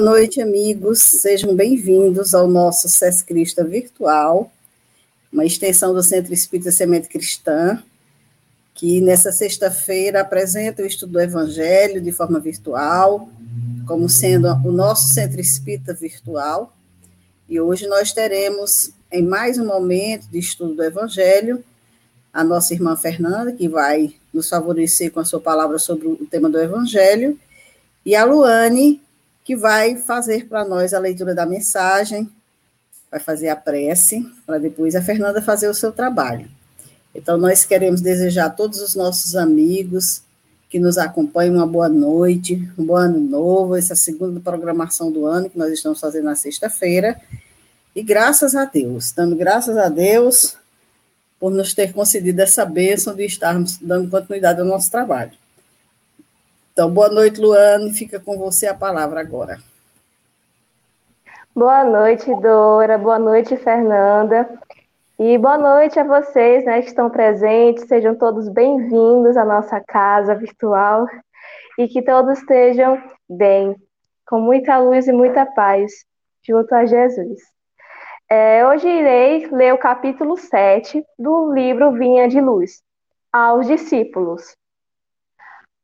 Boa noite, amigos. Sejam bem-vindos ao nosso SES Crista virtual, uma extensão do Centro Espírita Semente Cristã, que nessa sexta-feira apresenta o estudo do Evangelho de forma virtual, como sendo o nosso Centro Espírita virtual. E hoje nós teremos, em mais um momento de estudo do Evangelho, a nossa irmã Fernanda, que vai nos favorecer com a sua palavra sobre o tema do Evangelho, e a Luane, que vai fazer para nós a leitura da mensagem, vai fazer a prece, para depois a Fernanda fazer o seu trabalho. Então, nós queremos desejar a todos os nossos amigos que nos acompanham uma boa noite, um bom ano novo, essa segunda programação do ano que nós estamos fazendo na sexta-feira. E graças a Deus, dando graças a Deus por nos ter concedido essa bênção de estarmos dando continuidade ao nosso trabalho. Então, boa noite, Luane, fica com você a palavra agora. Boa noite, Dora, boa noite, Fernanda. E boa noite a vocês né, que estão presentes, sejam todos bem-vindos à nossa casa virtual e que todos estejam bem, com muita luz e muita paz, junto a Jesus. É, hoje irei ler o capítulo 7 do livro Vinha de Luz, aos discípulos.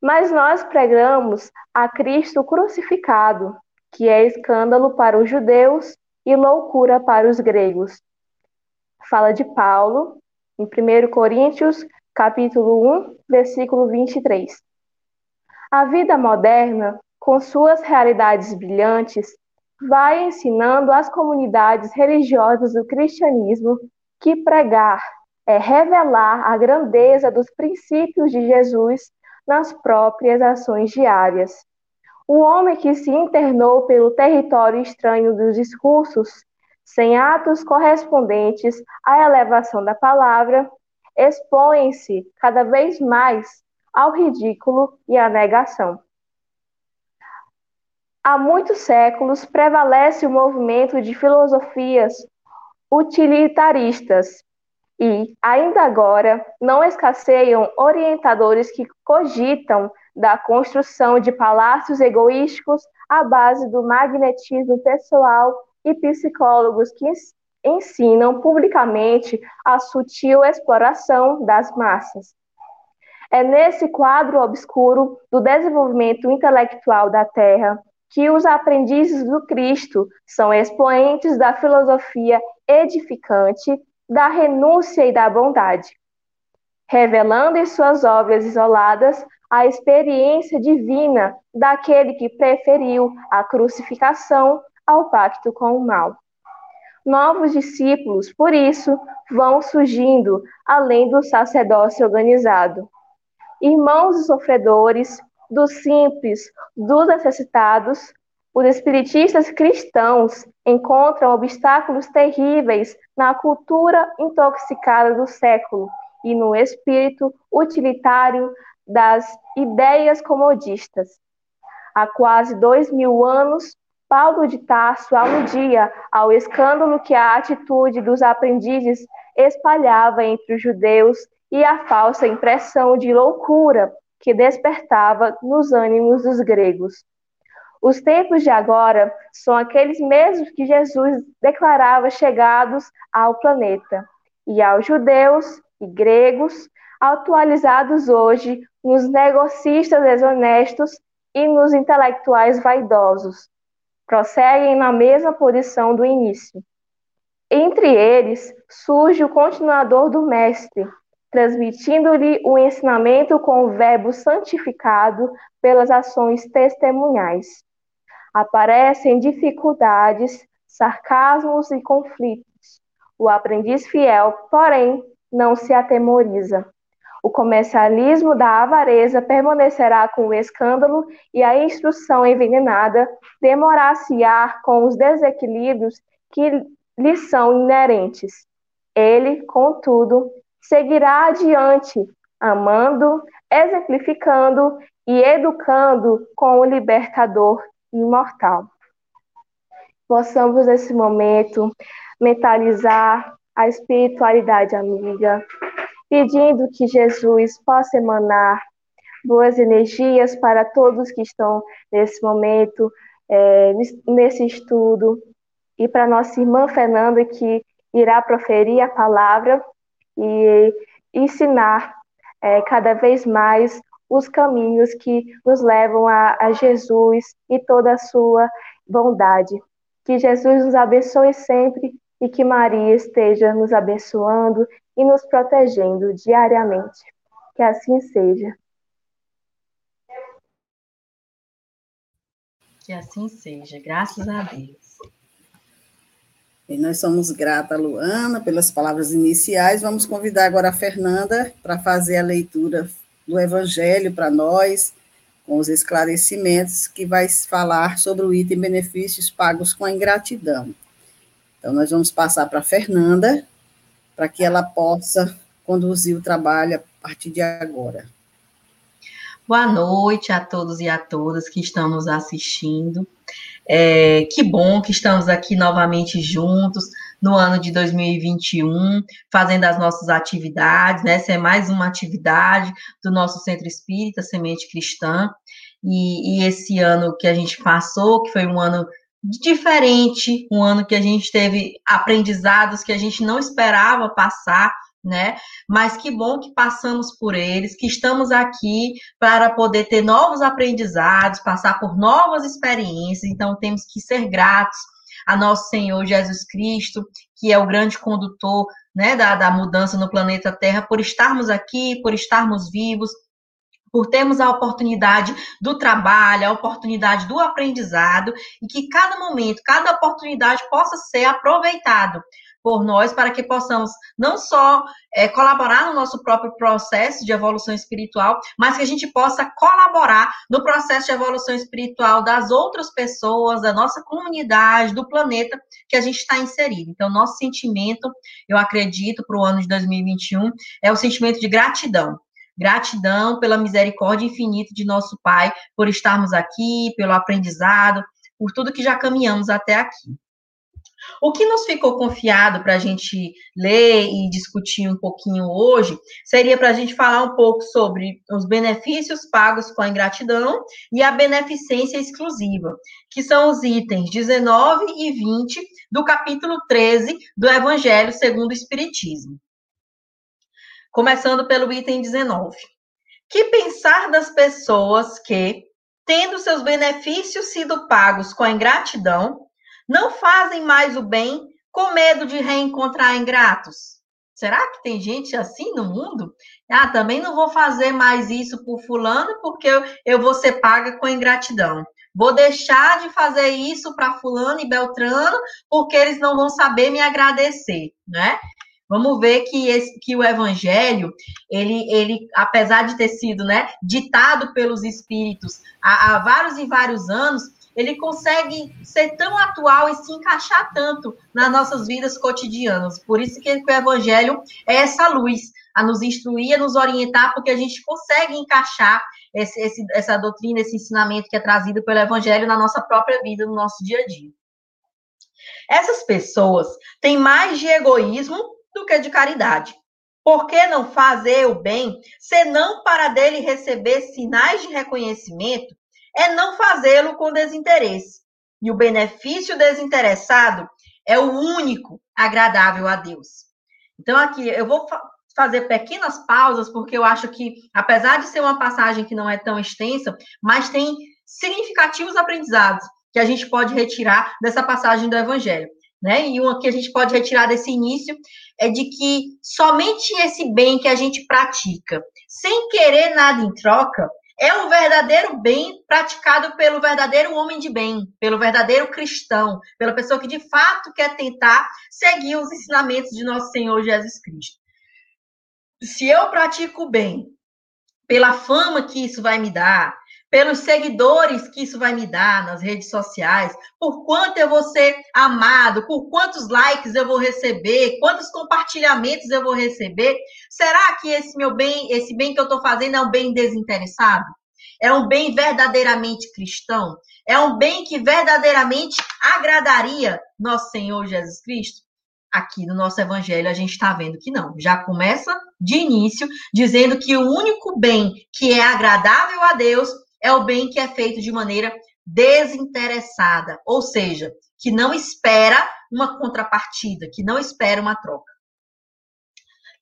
Mas nós pregamos a Cristo crucificado, que é escândalo para os judeus e loucura para os gregos fala de Paulo, em 1 Coríntios, capítulo 1, versículo 23. A vida moderna, com suas realidades brilhantes, vai ensinando às comunidades religiosas do cristianismo que pregar é revelar a grandeza dos princípios de Jesus nas próprias ações diárias. O homem que se internou pelo território estranho dos discursos sem atos correspondentes à elevação da palavra, expõem-se cada vez mais ao ridículo e à negação. Há muitos séculos prevalece o movimento de filosofias utilitaristas e, ainda agora, não escasseiam orientadores que cogitam da construção de palácios egoísticos à base do magnetismo pessoal e psicólogos que ensinam publicamente a sutil exploração das massas. É nesse quadro obscuro do desenvolvimento intelectual da Terra que os aprendizes do Cristo são expoentes da filosofia edificante, da renúncia e da bondade, revelando em suas obras isoladas a experiência divina daquele que preferiu a crucificação ao pacto com o mal. Novos discípulos, por isso, vão surgindo além do sacerdócio organizado. Irmãos e sofredores, dos simples, dos necessitados, os espiritistas cristãos encontram obstáculos terríveis na cultura intoxicada do século e no espírito utilitário das ideias comodistas. Há quase dois mil anos, Paulo de Tarso aludia ao escândalo que a atitude dos aprendizes espalhava entre os judeus e a falsa impressão de loucura que despertava nos ânimos dos gregos. Os tempos de agora são aqueles mesmos que Jesus declarava chegados ao planeta, e aos judeus e gregos, atualizados hoje nos negocistas desonestos e nos intelectuais vaidosos, prosseguem na mesma posição do início. Entre eles surge o continuador do Mestre, transmitindo-lhe o ensinamento com o verbo santificado pelas ações testemunhais. Aparecem dificuldades, sarcasmos e conflitos. O aprendiz fiel, porém, não se atemoriza. O comercialismo da avareza permanecerá com o escândalo e a instrução envenenada demorar-se-á com os desequilíbrios que lhe são inerentes. Ele, contudo, seguirá adiante, amando, exemplificando e educando com o libertador imortal. Possamos, nesse momento, mentalizar a espiritualidade amiga, pedindo que Jesus possa emanar boas energias para todos que estão nesse momento é, nesse estudo, e para nossa irmã Fernanda, que irá proferir a palavra e ensinar é, cada vez mais os caminhos que nos levam a, a Jesus e toda a sua bondade. Que Jesus nos abençoe sempre e que Maria esteja nos abençoando e nos protegendo diariamente. Que assim seja. Que assim seja, graças a Deus. E nós somos grata, Luana, pelas palavras iniciais. Vamos convidar agora a Fernanda para fazer a leitura do Evangelho para nós, com os esclarecimentos, que vai falar sobre o item benefícios pagos com a ingratidão. Então, nós vamos passar para a Fernanda, para que ela possa conduzir o trabalho a partir de agora. Boa noite a todos e a todas que estão nos assistindo. É, que bom que estamos aqui novamente juntos no ano de 2021, fazendo as nossas atividades, né? Essa é mais uma atividade do nosso Centro Espírita Semente Cristã. E, e esse ano que a gente passou, que foi um ano diferente, um ano que a gente teve aprendizados que a gente não esperava passar, né? Mas que bom que passamos por eles, que estamos aqui para poder ter novos aprendizados, passar por novas experiências, então temos que ser gratos a nosso Senhor Jesus Cristo, que é o grande condutor né, da, da mudança no planeta Terra, por estarmos aqui, por estarmos vivos, por termos a oportunidade do trabalho, a oportunidade do aprendizado, e que cada momento, cada oportunidade possa ser aproveitado por nós para que possamos não só é, colaborar no nosso próprio processo de evolução espiritual, mas que a gente possa colaborar no processo de evolução espiritual das outras pessoas, da nossa comunidade, do planeta que a gente está inserido. Então, nosso sentimento, eu acredito, para o ano de 2021 é o sentimento de gratidão. Gratidão pela misericórdia infinita de nosso Pai, por estarmos aqui, pelo aprendizado, por tudo que já caminhamos até aqui. O que nos ficou confiado para a gente ler e discutir um pouquinho hoje seria para a gente falar um pouco sobre os benefícios pagos com a ingratidão e a beneficência exclusiva, que são os itens 19 e 20 do capítulo 13 do Evangelho segundo o Espiritismo. Começando pelo item 19. Que pensar das pessoas que, tendo seus benefícios sido pagos com a ingratidão, não fazem mais o bem com medo de reencontrar ingratos. Será que tem gente assim no mundo? Ah, também não vou fazer mais isso por fulano porque eu, eu vou ser paga com ingratidão. Vou deixar de fazer isso para fulano e beltrano porque eles não vão saber me agradecer, né? Vamos ver que, esse, que o evangelho, ele, ele, apesar de ter sido né, ditado pelos espíritos há, há vários e vários anos, ele consegue ser tão atual e se encaixar tanto nas nossas vidas cotidianas. Por isso que o evangelho é essa luz, a nos instruir, a nos orientar, porque a gente consegue encaixar esse, esse, essa doutrina, esse ensinamento que é trazido pelo evangelho na nossa própria vida, no nosso dia a dia. Essas pessoas têm mais de egoísmo do que de caridade. Por que não fazer o bem, senão para dele receber sinais de reconhecimento é não fazê-lo com desinteresse. E o benefício desinteressado é o único agradável a Deus. Então, aqui, eu vou fazer pequenas pausas, porque eu acho que, apesar de ser uma passagem que não é tão extensa, mas tem significativos aprendizados que a gente pode retirar dessa passagem do Evangelho. Né? E uma que a gente pode retirar desse início é de que somente esse bem que a gente pratica, sem querer nada em troca, é o verdadeiro bem praticado pelo verdadeiro homem de bem, pelo verdadeiro cristão, pela pessoa que de fato quer tentar seguir os ensinamentos de nosso Senhor Jesus Cristo. Se eu pratico o bem, pela fama que isso vai me dar, pelos seguidores que isso vai me dar nas redes sociais, por quanto eu vou ser amado, por quantos likes eu vou receber, quantos compartilhamentos eu vou receber. Será que esse meu bem, esse bem que eu estou fazendo é um bem desinteressado? É um bem verdadeiramente cristão? É um bem que verdadeiramente agradaria nosso Senhor Jesus Cristo? Aqui no nosso evangelho a gente está vendo que não. Já começa de início dizendo que o único bem que é agradável a Deus é o bem que é feito de maneira desinteressada, ou seja, que não espera uma contrapartida, que não espera uma troca.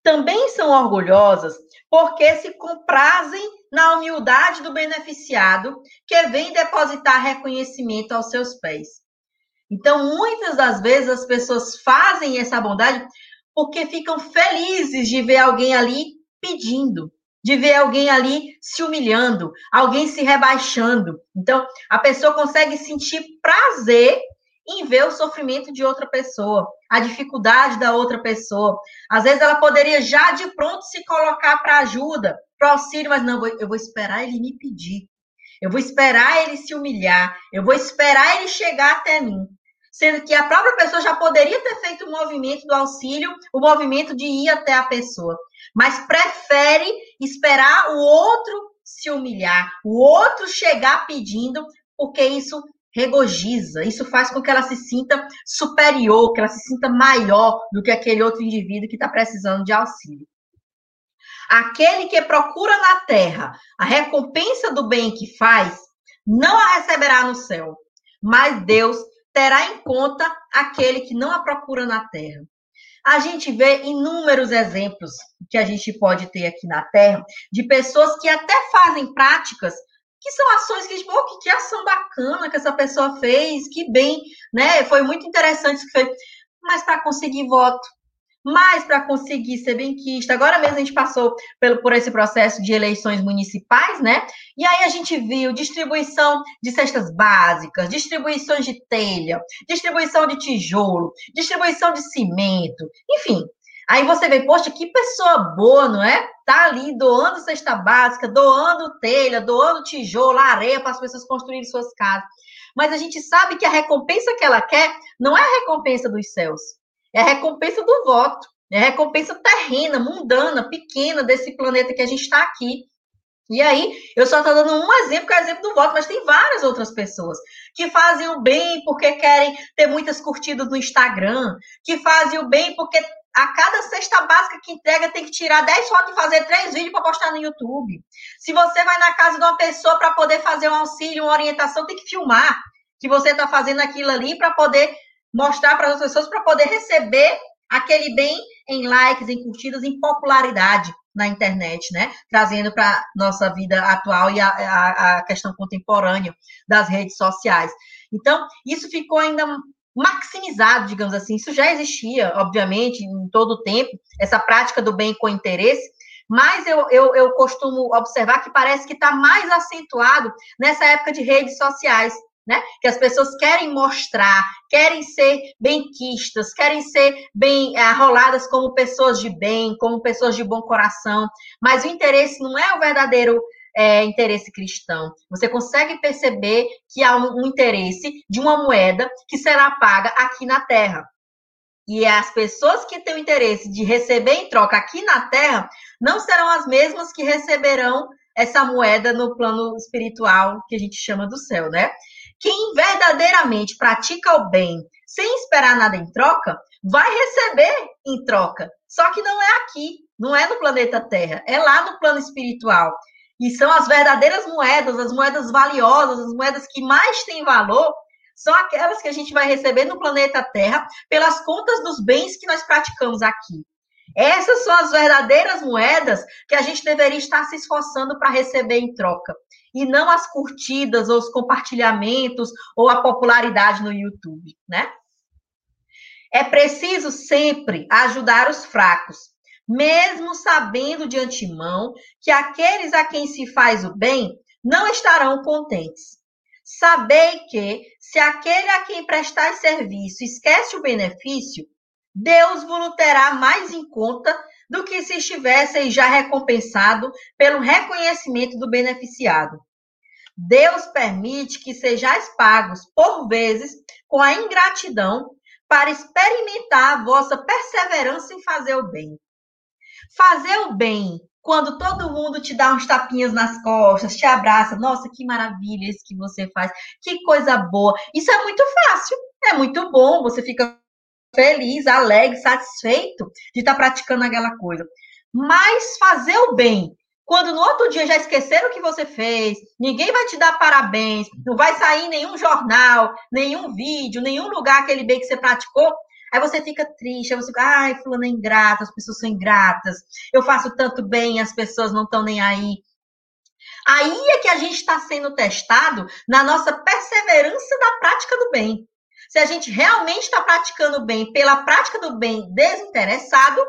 Também são orgulhosas porque se comprazem na humildade do beneficiado que vem depositar reconhecimento aos seus pés. Então, muitas das vezes as pessoas fazem essa bondade porque ficam felizes de ver alguém ali pedindo, de ver alguém ali se humilhando, alguém se rebaixando. Então, a pessoa consegue sentir prazer em ver o sofrimento de outra pessoa, a dificuldade da outra pessoa. Às vezes ela poderia já de pronto se colocar para ajuda, para auxílio, mas não, eu vou esperar ele me pedir. Eu vou esperar ele se humilhar, eu vou esperar ele chegar até mim. Sendo que a própria pessoa já poderia ter feito o movimento do auxílio, o movimento de ir até a pessoa, mas prefere esperar o outro se humilhar, o outro chegar pedindo, porque isso regoziza, isso faz com que ela se sinta superior, que ela se sinta maior do que aquele outro indivíduo que está precisando de auxílio. Aquele que procura na terra a recompensa do bem que faz, não a receberá no céu, mas Deus terá em conta aquele que não a procura na terra. A gente vê inúmeros exemplos que a gente pode ter aqui na Terra de pessoas que até fazem práticas que são ações que, oh, que, que ação bacana que essa pessoa fez, que bem, né? Foi muito interessante isso que fez. Mas para conseguir voto, mais para conseguir ser benquista. Agora mesmo a gente passou pelo, por esse processo de eleições municipais, né? E aí a gente viu distribuição de cestas básicas, distribuições de telha, distribuição de tijolo, distribuição de cimento, enfim, Aí você vê, poxa, que pessoa boa, não é? Tá ali doando cesta básica, doando telha, doando tijolo, areia para as pessoas construírem suas casas. Mas a gente sabe que a recompensa que ela quer não é a recompensa dos céus, é a recompensa do voto, é a recompensa terrena, mundana, pequena desse planeta que a gente está aqui. E aí, eu só estou dando um exemplo, que é o exemplo do voto, mas tem várias outras pessoas que fazem o bem porque querem ter muitas curtidas no Instagram, que fazem o bem porque a cada cesta básica que entrega tem que tirar 10 fotos e fazer três vídeos para postar no YouTube. Se você vai na casa de uma pessoa para poder fazer um auxílio, uma orientação, tem que filmar que você está fazendo aquilo ali para poder mostrar para as pessoas, para poder receber aquele bem em likes, em curtidas, em popularidade na internet, né? Trazendo para nossa vida atual e a, a, a questão contemporânea das redes sociais. Então, isso ficou ainda maximizado, digamos assim. Isso já existia, obviamente, em todo o tempo, essa prática do bem com interesse, mas eu, eu, eu costumo observar que parece que está mais acentuado nessa época de redes sociais, né? Que as pessoas querem mostrar, querem ser benquistas, querem ser bem arroladas como pessoas de bem, como pessoas de bom coração, mas o interesse não é o verdadeiro é, interesse cristão. Você consegue perceber que há um, um interesse de uma moeda que será paga aqui na Terra. E as pessoas que têm o interesse de receber em troca aqui na Terra não serão as mesmas que receberão essa moeda no plano espiritual que a gente chama do céu, né? Quem verdadeiramente pratica o bem sem esperar nada em troca, vai receber em troca. Só que não é aqui, não é no planeta Terra, é lá no plano espiritual. E são as verdadeiras moedas, as moedas valiosas, as moedas que mais têm valor, são aquelas que a gente vai receber no planeta Terra pelas contas dos bens que nós praticamos aqui. Essas são as verdadeiras moedas que a gente deveria estar se esforçando para receber em troca. E não as curtidas, ou os compartilhamentos, ou a popularidade no YouTube, né? É preciso sempre ajudar os fracos, mesmo sabendo de antemão que aqueles a quem se faz o bem não estarão contentes. Sabei que, se aquele a quem prestar serviço esquece o benefício, Deus vos terá mais em conta do que se estivessem já recompensado pelo reconhecimento do beneficiado. Deus permite que sejais pagos, por vezes, com a ingratidão, para experimentar a vossa perseverança em fazer o bem. Fazer o bem quando todo mundo te dá uns tapinhas nas costas, te abraça, nossa, que maravilha isso que você faz, que coisa boa. Isso é muito fácil, é muito bom, você fica feliz, alegre, satisfeito de estar praticando aquela coisa. Mas fazer o bem quando no outro dia já esqueceram o que você fez, ninguém vai te dar parabéns, não vai sair nenhum jornal, nenhum vídeo, nenhum lugar aquele bem que você praticou, aí você fica triste, aí você fica, ai, fulano é ingrata, as pessoas são ingratas, eu faço tanto bem, as pessoas não estão nem aí. Aí é que a gente está sendo testado na nossa perseverança da prática do bem. Se a gente realmente está praticando bem pela prática do bem desinteressado,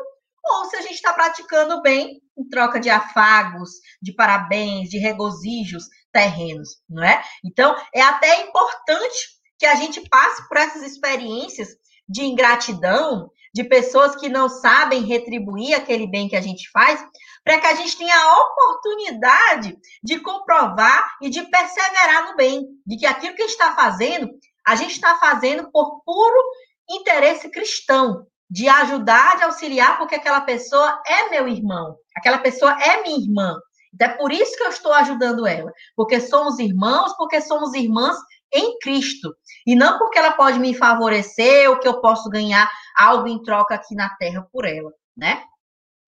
ou se a gente está praticando bem em troca de afagos, de parabéns, de regozijos terrenos, não é? Então, é até importante que a gente passe por essas experiências de ingratidão, de pessoas que não sabem retribuir aquele bem que a gente faz, para que a gente tenha a oportunidade de comprovar e de perseverar no bem, de que aquilo que a gente está fazendo, a gente está fazendo por puro interesse cristão, de ajudar, de auxiliar, porque aquela pessoa é meu irmão, aquela pessoa é minha irmã. Então, é por isso que eu estou ajudando ela, porque somos irmãos, porque somos irmãs em Cristo, e não porque ela pode me favorecer ou que eu posso ganhar algo em troca aqui na terra por ela, né?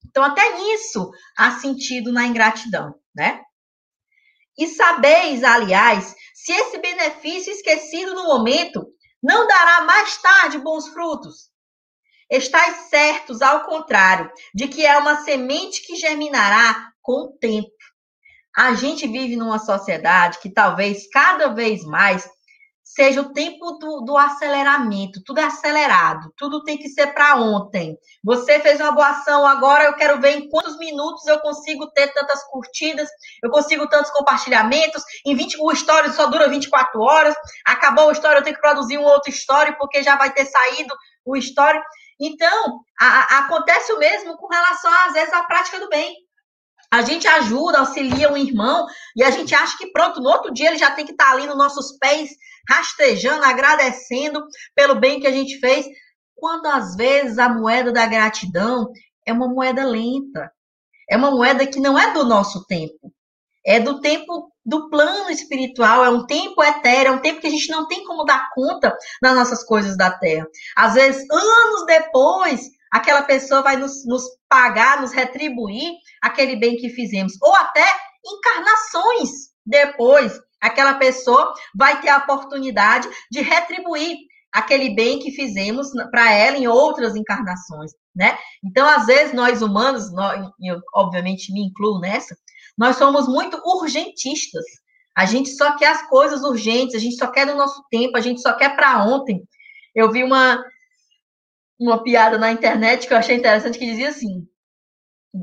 Então, até nisso há sentido na ingratidão, né? E sabeis, aliás, se esse benefício esquecido no momento não dará mais tarde bons frutos, Estais certos, ao contrário, de que é uma semente que germinará com o tempo. A gente vive numa sociedade que talvez cada vez mais seja o tempo do, do aceleramento, tudo é acelerado, tudo tem que ser para ontem. Você fez uma boa ação, agora eu quero ver em quantos minutos eu consigo ter tantas curtidas, eu consigo tantos compartilhamentos, em 20, o story só dura 24 horas, acabou o story, eu tenho que produzir um outro story, porque já vai ter saído o story. Então, a, a, acontece o mesmo com relação, às vezes, à prática do bem. A gente ajuda, auxilia um irmão e a gente acha que pronto, no outro dia ele já tem que estar ali nos nossos pés, rastejando, agradecendo pelo bem que a gente fez, quando às vezes a moeda da gratidão é uma moeda lenta, é uma moeda que não é do nosso tempo, é do tempo do plano espiritual, é um tempo etéreo, é um tempo que a gente não tem como dar conta das nossas coisas da terra. Às vezes, anos depois, aquela pessoa vai nos, nos pagar, nos retribuir aquele bem que fizemos, ou até encarnações depois, aquela pessoa vai ter a oportunidade de retribuir aquele bem que fizemos para ela em outras encarnações, né? Então, às vezes, nós humanos, nós, eu obviamente me incluo nessa, nós somos muito urgentistas. A gente só quer as coisas urgentes, a gente só quer no nosso tempo, a gente só quer para ontem. Eu vi uma, uma piada na internet que eu achei interessante que dizia assim: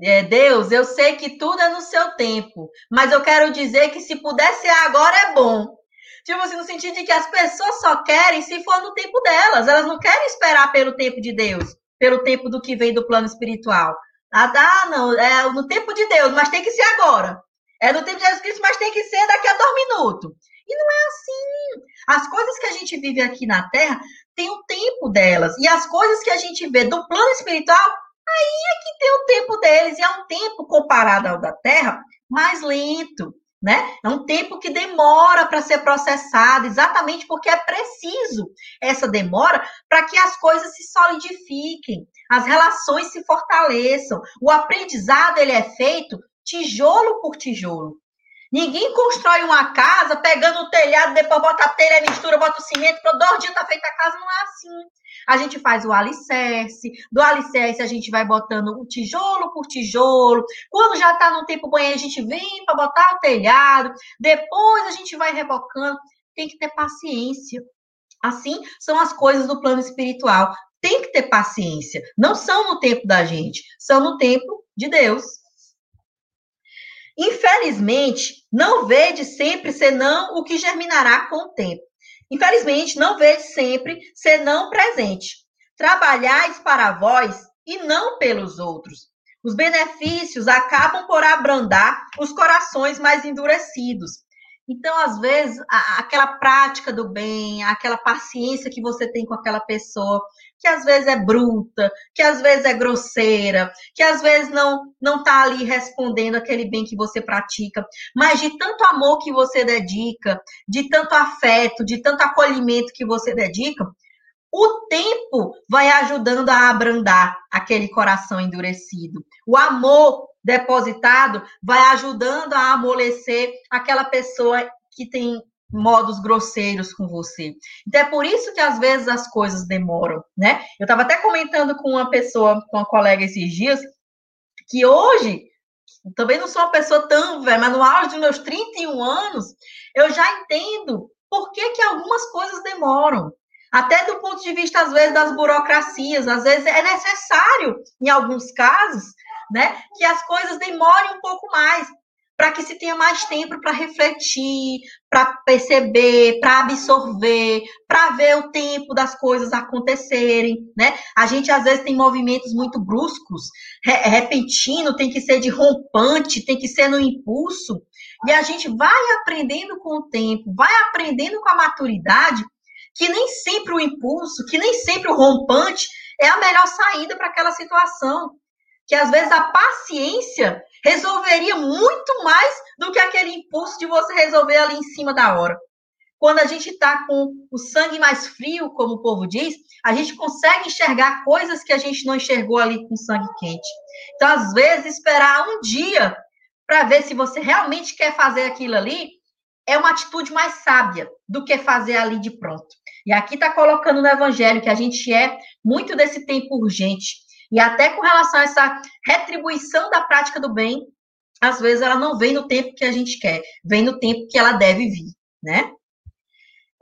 é, Deus, eu sei que tudo é no seu tempo, mas eu quero dizer que se puder ser agora é bom. Tipo assim, no sentido de que as pessoas só querem se for no tempo delas, elas não querem esperar pelo tempo de Deus, pelo tempo do que vem do plano espiritual. Ah, tá, não, é no tempo de Deus, mas tem que ser agora. É no tempo de Jesus Cristo, mas tem que ser daqui a dois minutos. E não é assim. As coisas que a gente vive aqui na Terra tem o tempo delas. E as coisas que a gente vê do plano espiritual, aí é que tem o tempo deles. E é um tempo comparado ao da Terra mais lento né? É um tempo que demora para ser processado, exatamente porque é preciso essa demora para que as coisas se solidifiquem, as relações se fortaleçam. O aprendizado ele é feito tijolo por tijolo. Ninguém constrói uma casa pegando o telhado, depois bota a telha, mistura, bota o cimento, para dois dias tá feita a casa, não é assim. A gente faz o alicerce, do alicerce a gente vai botando o tijolo por tijolo. Quando já está no tempo banheiro, a gente vem para botar o telhado. Depois a gente vai rebocando. Tem que ter paciência. Assim são as coisas do plano espiritual. Tem que ter paciência. Não são no tempo da gente, são no tempo de Deus. Infelizmente, não vede sempre senão o que germinará com o tempo. Infelizmente, não vejo sempre senão presente. Trabalhais para vós e não pelos outros. Os benefícios acabam por abrandar os corações mais endurecidos. Então, às vezes, aquela prática do bem, aquela paciência que você tem com aquela pessoa, que às vezes é bruta, que às vezes é grosseira, que às vezes não não está ali respondendo aquele bem que você pratica, mas de tanto amor que você dedica, de tanto afeto, de tanto acolhimento que você dedica, o tempo vai ajudando a abrandar aquele coração endurecido. O amor depositado vai ajudando a amolecer aquela pessoa que tem modos grosseiros com você. Então é por isso que às vezes as coisas demoram, né? Eu estava até comentando com uma pessoa, com uma colega esses dias, que hoje também não sou uma pessoa tão velha, mas no auge dos meus 31 anos, eu já entendo por que, que algumas coisas demoram. Até do ponto de vista, às vezes, das burocracias, às vezes é necessário, em alguns casos, né, que as coisas demorem um pouco mais, para que se tenha mais tempo para refletir, para perceber, para absorver, para ver o tempo das coisas acontecerem, né? A gente às vezes tem movimentos muito bruscos, re repentino, tem que ser de rompante, tem que ser no impulso, e a gente vai aprendendo com o tempo, vai aprendendo com a maturidade que nem sempre o impulso, que nem sempre o rompante é a melhor saída para aquela situação. Que às vezes a paciência resolveria muito mais do que aquele impulso de você resolver ali em cima da hora. Quando a gente está com o sangue mais frio, como o povo diz, a gente consegue enxergar coisas que a gente não enxergou ali com sangue quente. Então, às vezes, esperar um dia para ver se você realmente quer fazer aquilo ali é uma atitude mais sábia do que fazer ali de pronto. E aqui está colocando no Evangelho que a gente é muito desse tempo urgente. E até com relação a essa retribuição da prática do bem, às vezes ela não vem no tempo que a gente quer, vem no tempo que ela deve vir, né?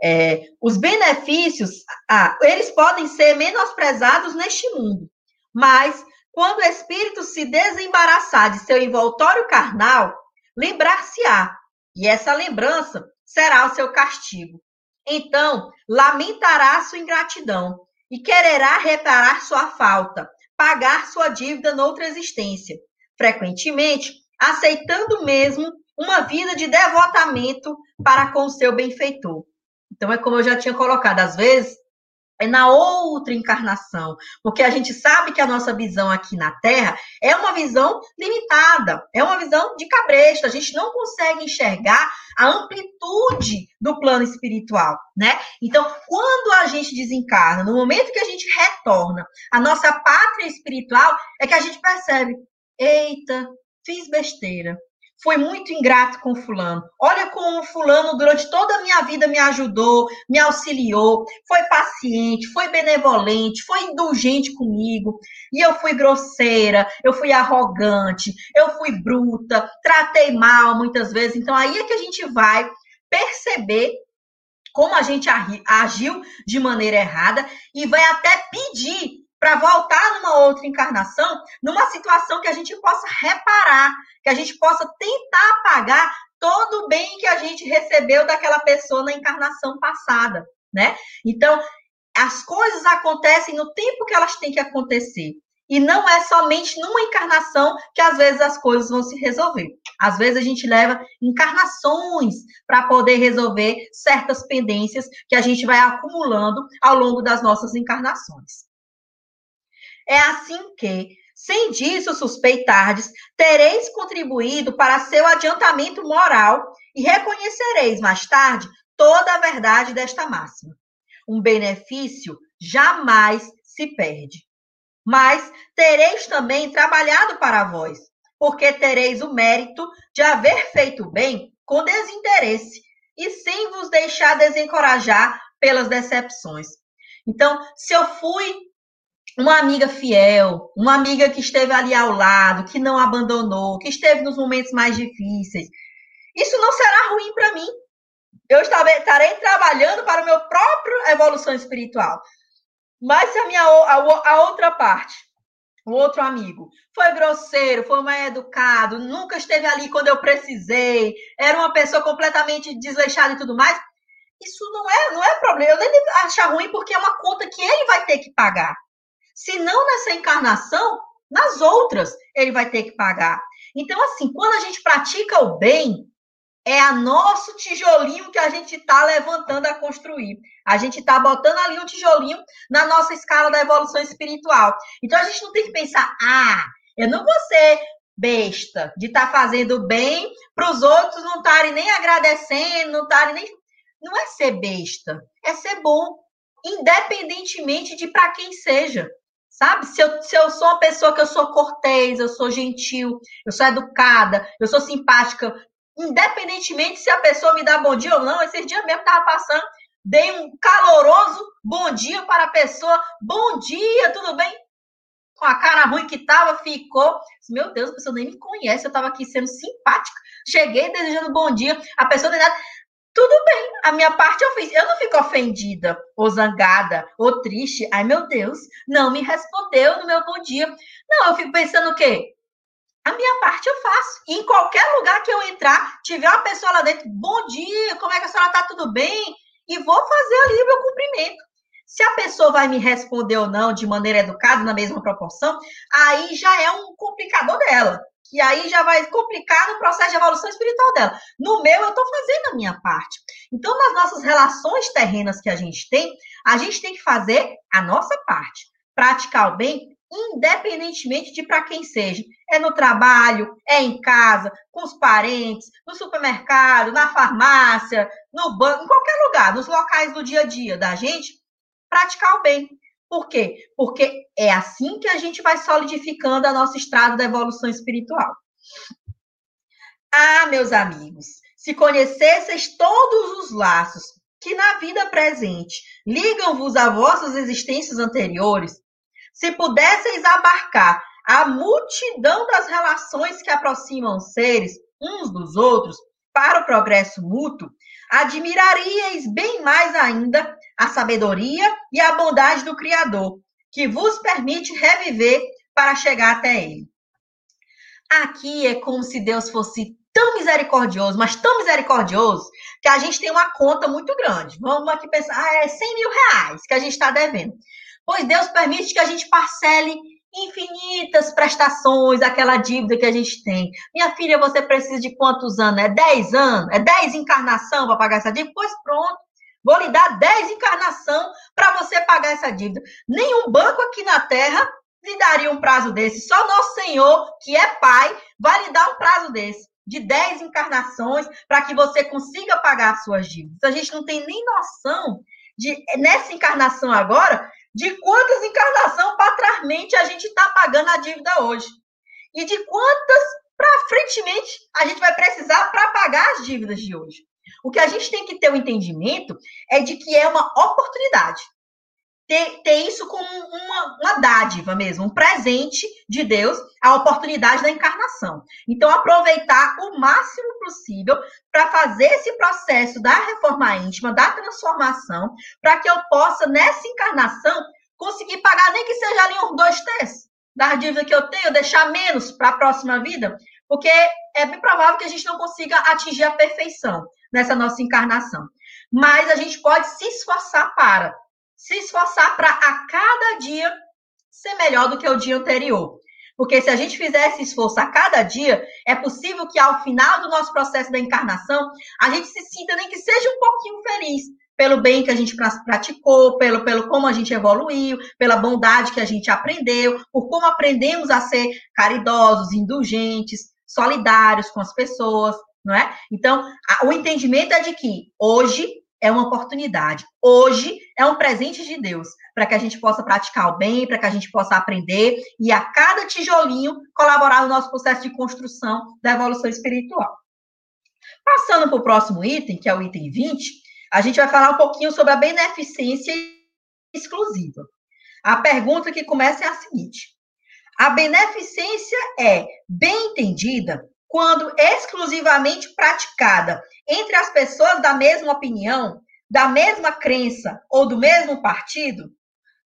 É, os benefícios, ah, eles podem ser menosprezados neste mundo, mas quando o espírito se desembaraçar de seu envoltório carnal, lembrar-se-á e essa lembrança será o seu castigo. Então, lamentará sua ingratidão e quererá reparar sua falta, pagar sua dívida noutra existência, frequentemente aceitando mesmo uma vida de devotamento para com seu benfeitor. Então, é como eu já tinha colocado, às vezes, é na outra encarnação, porque a gente sabe que a nossa visão aqui na Terra é uma visão limitada, é uma visão de cabresto, a gente não consegue enxergar a amplitude do plano espiritual, né? Então, quando a gente desencarna, no momento que a gente retorna à nossa pátria espiritual, é que a gente percebe, eita, fiz besteira, foi muito ingrato com fulano. Olha como o fulano durante toda a minha vida me ajudou, me auxiliou, foi paciente, foi benevolente, foi indulgente comigo. E eu fui grosseira, eu fui arrogante, eu fui bruta, tratei mal muitas vezes. Então aí é que a gente vai perceber como a gente agiu de maneira errada e vai até pedir para voltar numa outra encarnação, numa situação que a gente possa reparar, que a gente possa tentar apagar todo o bem que a gente recebeu daquela pessoa na encarnação passada, né? Então, as coisas acontecem no tempo que elas têm que acontecer. E não é somente numa encarnação que às vezes as coisas vão se resolver. Às vezes a gente leva encarnações para poder resolver certas pendências que a gente vai acumulando ao longo das nossas encarnações. É assim que, sem disso suspeitardes, tereis contribuído para seu adiantamento moral e reconhecereis mais tarde toda a verdade desta máxima. Um benefício jamais se perde. Mas tereis também trabalhado para vós, porque tereis o mérito de haver feito bem com desinteresse e sem vos deixar desencorajar pelas decepções. Então, se eu fui uma amiga fiel, uma amiga que esteve ali ao lado, que não abandonou, que esteve nos momentos mais difíceis. Isso não será ruim para mim. Eu estarei trabalhando para o meu próprio evolução espiritual. Mas se a minha a, a outra parte, o outro amigo, foi grosseiro, foi mal educado, nunca esteve ali quando eu precisei, era uma pessoa completamente desleixada e tudo mais, isso não é, não é problema. Eu nem devo achar ruim porque é uma conta que ele vai ter que pagar. Se não nessa encarnação, nas outras ele vai ter que pagar. Então, assim, quando a gente pratica o bem, é a nosso tijolinho que a gente está levantando a construir. A gente está botando ali um tijolinho na nossa escala da evolução espiritual. Então a gente não tem que pensar, ah, eu não vou ser besta de estar tá fazendo bem para os outros não estarem nem agradecendo, não estarem nem. Não é ser besta, é ser bom. independentemente de para quem seja. Sabe? Se eu, se eu sou uma pessoa que eu sou cortês, eu sou gentil, eu sou educada, eu sou simpática, independentemente se a pessoa me dá bom dia ou não, esses dias mesmo estava passando, dei um caloroso bom dia para a pessoa. Bom dia, tudo bem? Com a cara ruim que tava, ficou. Meu Deus, a pessoa nem me conhece, eu estava aqui sendo simpática. Cheguei desejando bom dia, a pessoa nem nada. Tudo bem, a minha parte eu fiz. Eu não fico ofendida, ou zangada, ou triste. Ai, meu Deus, não me respondeu no meu bom dia. Não, eu fico pensando o quê? A minha parte eu faço. Em qualquer lugar que eu entrar, tiver uma pessoa lá dentro, bom dia, como é que a senhora tá? Tudo bem? E vou fazer ali o meu cumprimento. Se a pessoa vai me responder ou não de maneira educada, na mesma proporção, aí já é um complicador dela. Que aí já vai complicar no processo de evolução espiritual dela. No meu, eu estou fazendo a minha parte. Então, nas nossas relações terrenas que a gente tem, a gente tem que fazer a nossa parte. Praticar o bem independentemente de para quem seja. É no trabalho, é em casa, com os parentes, no supermercado, na farmácia, no banco, em qualquer lugar, nos locais do dia a dia da gente, praticar o bem. Por quê? Porque é assim que a gente vai solidificando a nossa estrada da evolução espiritual. Ah, meus amigos, se conhecesseis todos os laços que na vida presente ligam-vos a vossas existências anteriores, se pudesseis abarcar a multidão das relações que aproximam seres uns dos outros para o progresso mútuo, admiraríeis bem mais ainda a sabedoria e a bondade do Criador, que vos permite reviver para chegar até Ele. Aqui é como se Deus fosse tão misericordioso, mas tão misericordioso, que a gente tem uma conta muito grande. Vamos aqui pensar, ah, é 100 mil reais que a gente está devendo. Pois Deus permite que a gente parcele infinitas prestações, aquela dívida que a gente tem. Minha filha, você precisa de quantos anos? É 10 anos? É 10 encarnação para pagar essa dívida? Pois pronto. Vou lhe dar 10 encarnação para você pagar essa dívida. Nenhum banco aqui na Terra lhe daria um prazo desse. Só nosso Senhor, que é Pai, vai lhe dar um prazo desse. De 10 encarnações para que você consiga pagar as suas dívidas. A gente não tem nem noção de, nessa encarnação agora, de quantas encarnações para trásmente a gente está pagando a dívida hoje. E de quantas para frentemente a gente vai precisar para pagar as dívidas de hoje. O que a gente tem que ter o um entendimento é de que é uma oportunidade ter, ter isso como uma, uma dádiva mesmo, um presente de Deus, a oportunidade da encarnação. Então, aproveitar o máximo possível para fazer esse processo da reforma íntima, da transformação, para que eu possa, nessa encarnação, conseguir pagar nem que seja ali uns dois terços da dívida que eu tenho, deixar menos para a próxima vida, porque é bem provável que a gente não consiga atingir a perfeição nessa nossa encarnação. Mas a gente pode se esforçar para se esforçar para a cada dia ser melhor do que o dia anterior. Porque se a gente fizer esse esforço a cada dia, é possível que ao final do nosso processo da encarnação, a gente se sinta nem que seja um pouquinho feliz pelo bem que a gente praticou, pelo, pelo como a gente evoluiu, pela bondade que a gente aprendeu, por como aprendemos a ser caridosos, indulgentes, solidários com as pessoas, não é? Então, a, o entendimento é de que hoje é uma oportunidade. Hoje é um presente de Deus para que a gente possa praticar o bem, para que a gente possa aprender e a cada tijolinho colaborar no nosso processo de construção da evolução espiritual. Passando para o próximo item, que é o item 20, a gente vai falar um pouquinho sobre a beneficência exclusiva. A pergunta que começa é a seguinte: a beneficência é bem entendida quando exclusivamente praticada entre as pessoas da mesma opinião, da mesma crença ou do mesmo partido,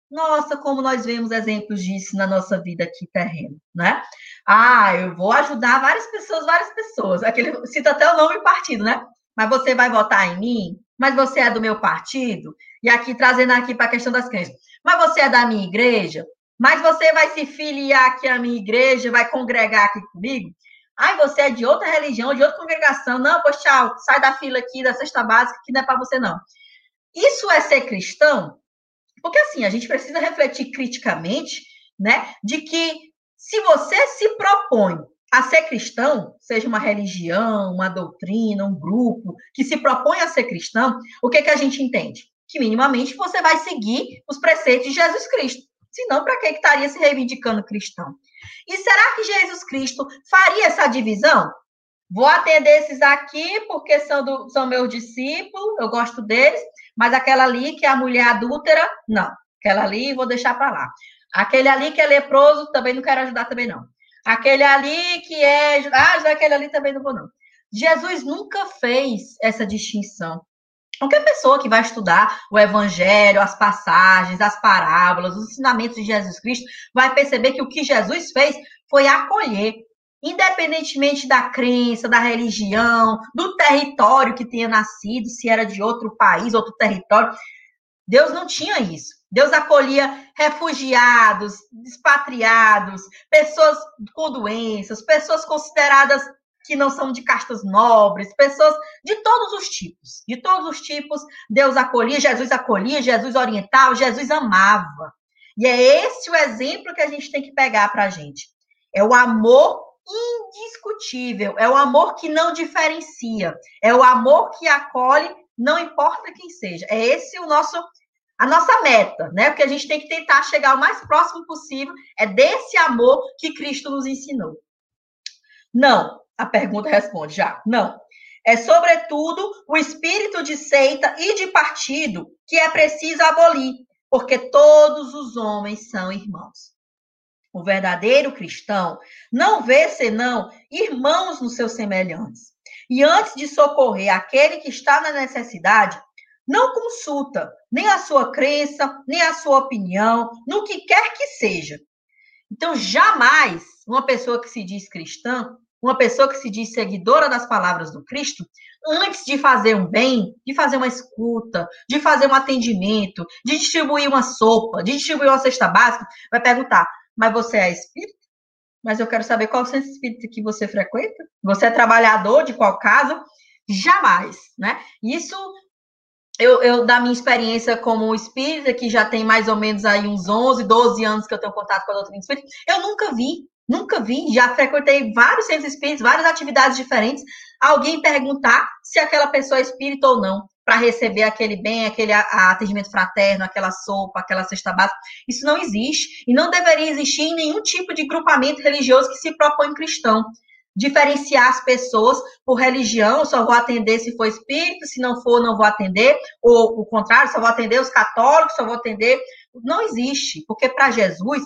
nossa, como nós vemos exemplos disso na nossa vida aqui terrena, né? Ah, eu vou ajudar várias pessoas, várias pessoas. Aquele cita até o nome partido, né? Mas você vai votar em mim? Mas você é do meu partido? E aqui trazendo aqui para a questão das crenças. Mas você é da minha igreja? Mas você vai se filiar aqui à minha igreja, vai congregar aqui comigo? Ai, você é de outra religião, de outra congregação. Não, pois tchau, sai da fila aqui da cesta básica, que não é para você, não. Isso é ser cristão? Porque assim, a gente precisa refletir criticamente, né, de que se você se propõe a ser cristão, seja uma religião, uma doutrina, um grupo que se propõe a ser cristão, o que que a gente entende? que minimamente você vai seguir os preceitos de Jesus Cristo. Senão, para que estaria se reivindicando cristão? E será que Jesus Cristo faria essa divisão? Vou atender esses aqui porque são, do, são meus discípulos, eu gosto deles, mas aquela ali que é a mulher adúltera, não. Aquela ali vou deixar para lá. Aquele ali que é leproso, também não quero ajudar também não. Aquele ali que é. Ah, já aquele ali também não vou, não. Jesus nunca fez essa distinção. Qualquer pessoa que vai estudar o Evangelho, as passagens, as parábolas, os ensinamentos de Jesus Cristo, vai perceber que o que Jesus fez foi acolher, independentemente da crença, da religião, do território que tenha nascido, se era de outro país, outro território. Deus não tinha isso. Deus acolhia refugiados, expatriados, pessoas com doenças, pessoas consideradas que não são de castas nobres, pessoas de todos os tipos, de todos os tipos, Deus acolhia, Jesus acolhia, Jesus orientava, Jesus amava. E é esse o exemplo que a gente tem que pegar para a gente. É o amor indiscutível, é o amor que não diferencia, é o amor que acolhe, não importa quem seja. É esse o nosso a nossa meta, né? Porque a gente tem que tentar chegar o mais próximo possível é desse amor que Cristo nos ensinou. Não, a pergunta responde já. Não. É, sobretudo, o espírito de seita e de partido que é preciso abolir, porque todos os homens são irmãos. O verdadeiro cristão não vê senão irmãos nos seus semelhantes. E antes de socorrer aquele que está na necessidade, não consulta nem a sua crença, nem a sua opinião, no que quer que seja. Então, jamais uma pessoa que se diz cristã uma pessoa que se diz seguidora das palavras do Cristo, antes de fazer um bem, de fazer uma escuta, de fazer um atendimento, de distribuir uma sopa, de distribuir uma cesta básica, vai perguntar: mas você é espírita? Mas eu quero saber qual centro espírita que você frequenta? Você é trabalhador de qual casa? Jamais, né? Isso eu, eu, da minha experiência como espírita, que já tem mais ou menos aí uns 11, 12 anos que eu tenho contato com a doutrina espírita, eu nunca vi Nunca vi, já frequentei vários centros espíritas, várias atividades diferentes, alguém perguntar se aquela pessoa é espírita ou não, para receber aquele bem, aquele atendimento fraterno, aquela sopa, aquela cesta básica. Isso não existe e não deveria existir em nenhum tipo de grupamento religioso que se propõe cristão. Diferenciar as pessoas por religião, só vou atender se for espírito, se não for, não vou atender, ou o contrário, só vou atender os católicos, só vou atender. Não existe, porque para Jesus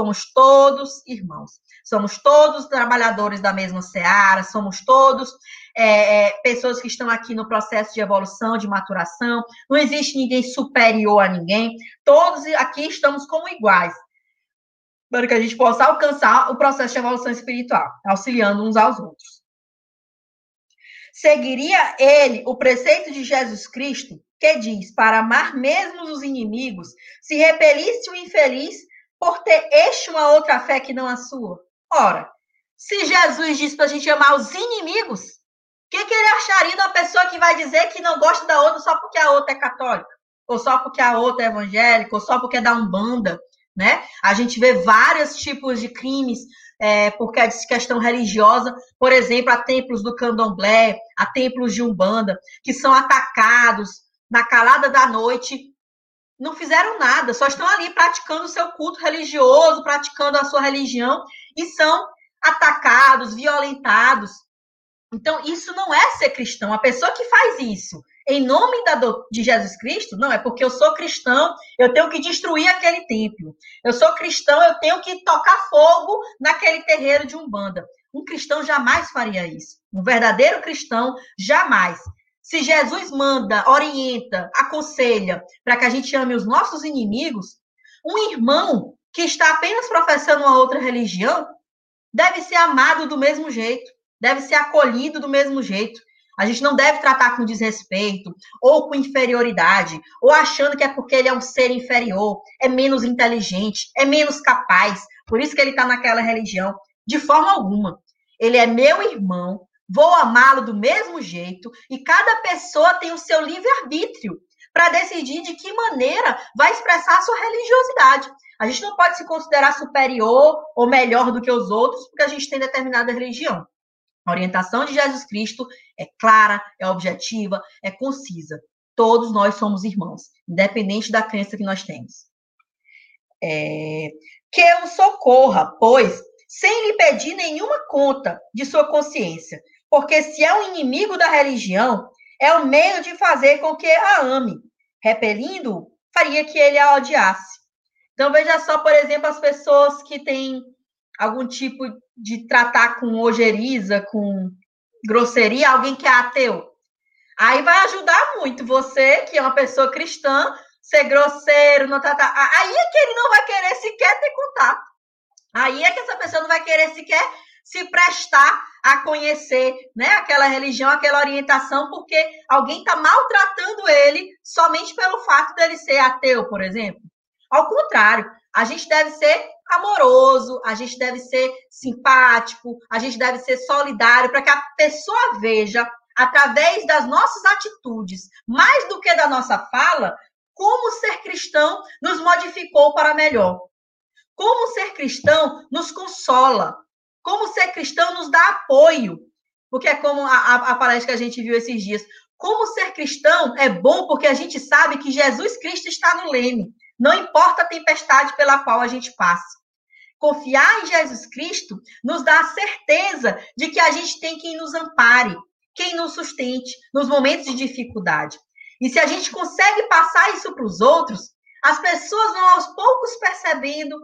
Somos todos irmãos. Somos todos trabalhadores da mesma seara, somos todos é, é, pessoas que estão aqui no processo de evolução, de maturação. Não existe ninguém superior a ninguém. Todos aqui estamos como iguais. Para que a gente possa alcançar o processo de evolução espiritual, auxiliando uns aos outros. Seguiria ele o preceito de Jesus Cristo, que diz: para amar mesmo os inimigos, se repelisse o infeliz por ter este uma outra fé que não a sua? Ora, se Jesus disse para a gente amar os inimigos, o que, que ele acharia de uma pessoa que vai dizer que não gosta da outra só porque a outra é católica? Ou só porque a outra é evangélica? Ou só porque é da Umbanda? Né? A gente vê vários tipos de crimes é, por questão religiosa, por exemplo, há templos do candomblé, há templos de Umbanda, que são atacados na calada da noite não fizeram nada, só estão ali praticando o seu culto religioso, praticando a sua religião e são atacados, violentados. Então, isso não é ser cristão. A pessoa que faz isso em nome da, de Jesus Cristo, não, é porque eu sou cristão, eu tenho que destruir aquele templo. Eu sou cristão, eu tenho que tocar fogo naquele terreiro de Umbanda. Um cristão jamais faria isso. Um verdadeiro cristão jamais. Se Jesus manda, orienta, aconselha para que a gente ame os nossos inimigos, um irmão que está apenas professando uma outra religião deve ser amado do mesmo jeito, deve ser acolhido do mesmo jeito. A gente não deve tratar com desrespeito ou com inferioridade, ou achando que é porque ele é um ser inferior, é menos inteligente, é menos capaz, por isso que ele está naquela religião. De forma alguma. Ele é meu irmão, vou amá-lo do mesmo jeito, e cada pessoa tem o seu livre-arbítrio para decidir de que maneira vai expressar a sua religiosidade. A gente não pode se considerar superior ou melhor do que os outros porque a gente tem determinada religião. A orientação de Jesus Cristo é clara, é objetiva, é concisa. Todos nós somos irmãos, independente da crença que nós temos. É, que o socorra, pois, sem lhe pedir nenhuma conta de sua consciência, porque se é um inimigo da religião, é o meio de fazer com que a ame. Repelindo, faria que ele a odiasse. Então, veja só, por exemplo, as pessoas que têm algum tipo de tratar com ojeriza, com grosseria, alguém que é ateu. Aí vai ajudar muito você, que é uma pessoa cristã, ser grosseiro, não tratar. Aí é que ele não vai querer sequer ter contato. Aí é que essa pessoa não vai querer sequer se prestar a conhecer né, aquela religião, aquela orientação, porque alguém está maltratando ele somente pelo fato dele ser ateu, por exemplo. Ao contrário, a gente deve ser amoroso, a gente deve ser simpático, a gente deve ser solidário, para que a pessoa veja, através das nossas atitudes, mais do que da nossa fala, como ser cristão nos modificou para melhor. Como ser cristão nos consola. Como ser cristão nos dá apoio. Porque é como a, a, a palestra que a gente viu esses dias. Como ser cristão é bom porque a gente sabe que Jesus Cristo está no leme. Não importa a tempestade pela qual a gente passa. Confiar em Jesus Cristo nos dá a certeza de que a gente tem quem nos ampare, quem nos sustente nos momentos de dificuldade. E se a gente consegue passar isso para os outros, as pessoas vão aos poucos percebendo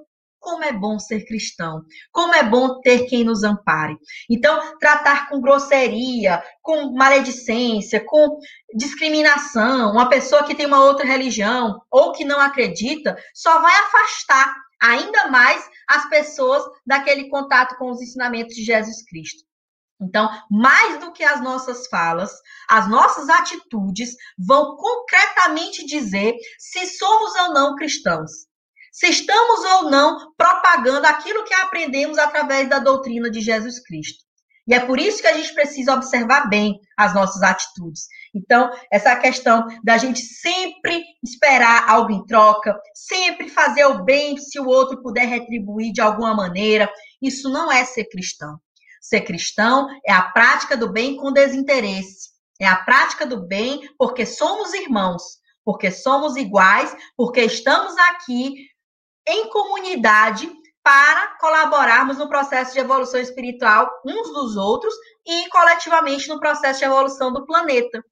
como é bom ser cristão, como é bom ter quem nos ampare. Então, tratar com grosseria, com maledicência, com discriminação, uma pessoa que tem uma outra religião ou que não acredita, só vai afastar ainda mais as pessoas daquele contato com os ensinamentos de Jesus Cristo. Então, mais do que as nossas falas, as nossas atitudes vão concretamente dizer se somos ou não cristãos se estamos ou não propagando aquilo que aprendemos através da doutrina de Jesus Cristo. E é por isso que a gente precisa observar bem as nossas atitudes. Então, essa questão da gente sempre esperar algo em troca, sempre fazer o bem se o outro puder retribuir de alguma maneira, isso não é ser cristão. Ser cristão é a prática do bem com desinteresse. É a prática do bem porque somos irmãos, porque somos iguais, porque estamos aqui em comunidade para colaborarmos no processo de evolução espiritual uns dos outros e coletivamente no processo de evolução do planeta.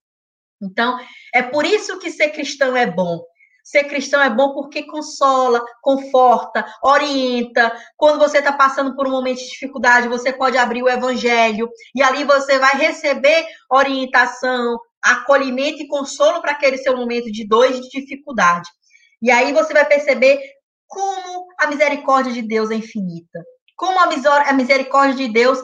Então, é por isso que ser cristão é bom. Ser cristão é bom porque consola, conforta, orienta. Quando você está passando por um momento de dificuldade, você pode abrir o evangelho e ali você vai receber orientação, acolhimento e consolo para aquele seu momento de dor e de dificuldade. E aí você vai perceber como a misericórdia de Deus é infinita, como a misericórdia de Deus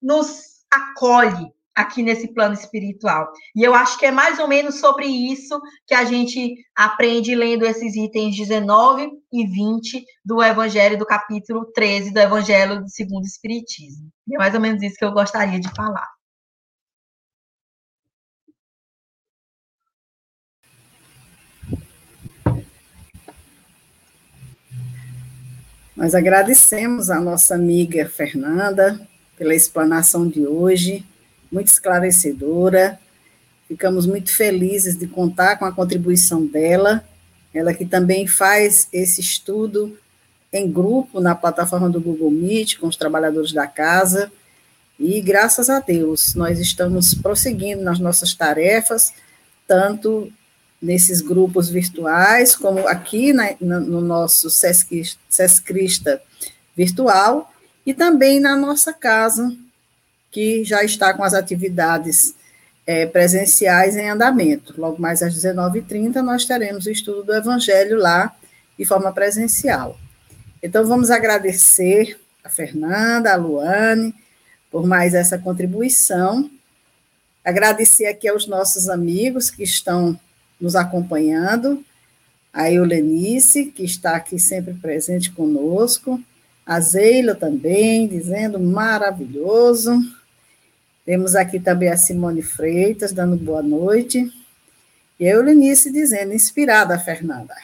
nos acolhe aqui nesse plano espiritual. E eu acho que é mais ou menos sobre isso que a gente aprende lendo esses itens 19 e 20 do Evangelho do capítulo 13 do Evangelho do Segundo Espiritismo. E é mais ou menos isso que eu gostaria de falar. Nós agradecemos a nossa amiga Fernanda pela explanação de hoje, muito esclarecedora. Ficamos muito felizes de contar com a contribuição dela, ela que também faz esse estudo em grupo na plataforma do Google Meet com os trabalhadores da casa. E graças a Deus, nós estamos prosseguindo nas nossas tarefas, tanto nesses grupos virtuais, como aqui na, no nosso Sescrista virtual, e também na nossa casa, que já está com as atividades é, presenciais em andamento. Logo mais às 19h30, nós teremos o estudo do Evangelho lá, de forma presencial. Então, vamos agradecer a Fernanda, a Luane, por mais essa contribuição. Agradecer aqui aos nossos amigos que estão nos acompanhando, a Eulenice, que está aqui sempre presente conosco, a Zeila também, dizendo maravilhoso. Temos aqui também a Simone Freitas, dando boa noite. E a Eulenice dizendo, inspirada, Fernanda.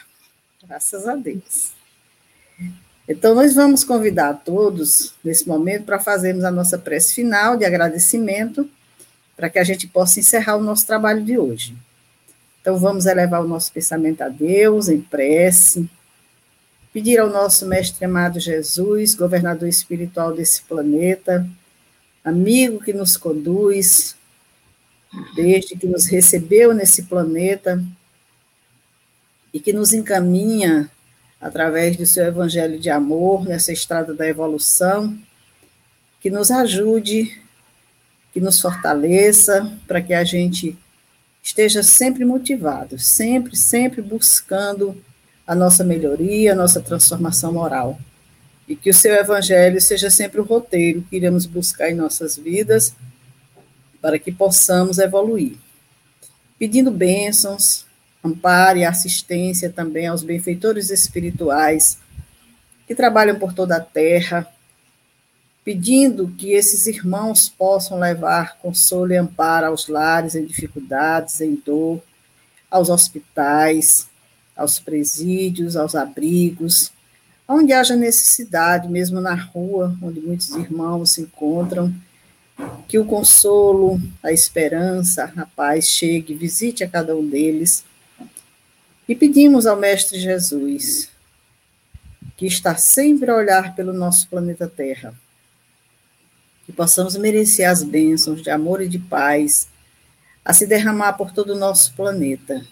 Graças a Deus. Então, nós vamos convidar todos, nesse momento, para fazermos a nossa prece final de agradecimento, para que a gente possa encerrar o nosso trabalho de hoje. Então, vamos elevar o nosso pensamento a Deus em prece, pedir ao nosso Mestre amado Jesus, governador espiritual desse planeta, amigo que nos conduz, desde que nos recebeu nesse planeta e que nos encaminha através do seu evangelho de amor nessa estrada da evolução, que nos ajude, que nos fortaleça para que a gente esteja sempre motivado, sempre, sempre buscando a nossa melhoria, a nossa transformação moral. E que o seu evangelho seja sempre o roteiro que iremos buscar em nossas vidas para que possamos evoluir. Pedindo bênçãos, amparo e assistência também aos benfeitores espirituais que trabalham por toda a terra, pedindo que esses irmãos possam levar consolo e amparo aos lares em dificuldades, em dor, aos hospitais, aos presídios, aos abrigos, onde haja necessidade, mesmo na rua, onde muitos irmãos se encontram, que o consolo, a esperança, a paz chegue, visite a cada um deles. E pedimos ao Mestre Jesus, que está sempre a olhar pelo nosso planeta Terra, que possamos merecer as bênçãos de amor e de paz a se derramar por todo o nosso planeta,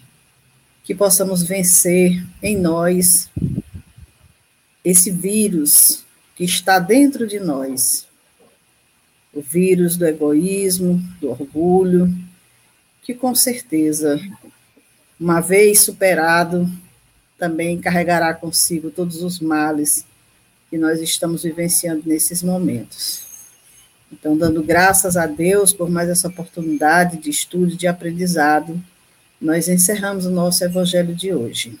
que possamos vencer em nós esse vírus que está dentro de nós, o vírus do egoísmo, do orgulho, que com certeza, uma vez superado, também carregará consigo todos os males que nós estamos vivenciando nesses momentos. Então, dando graças a Deus por mais essa oportunidade de estudo, de aprendizado, nós encerramos o nosso evangelho de hoje.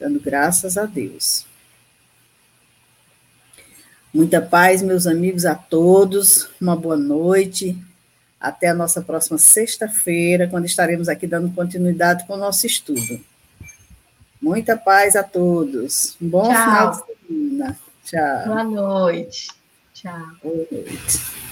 Dando graças a Deus. Muita paz, meus amigos, a todos. Uma boa noite. Até a nossa próxima sexta-feira, quando estaremos aqui dando continuidade com o nosso estudo. Muita paz a todos. Um bom Tchau. final de semana. Tchau. Boa noite. Tchau. Boa noite.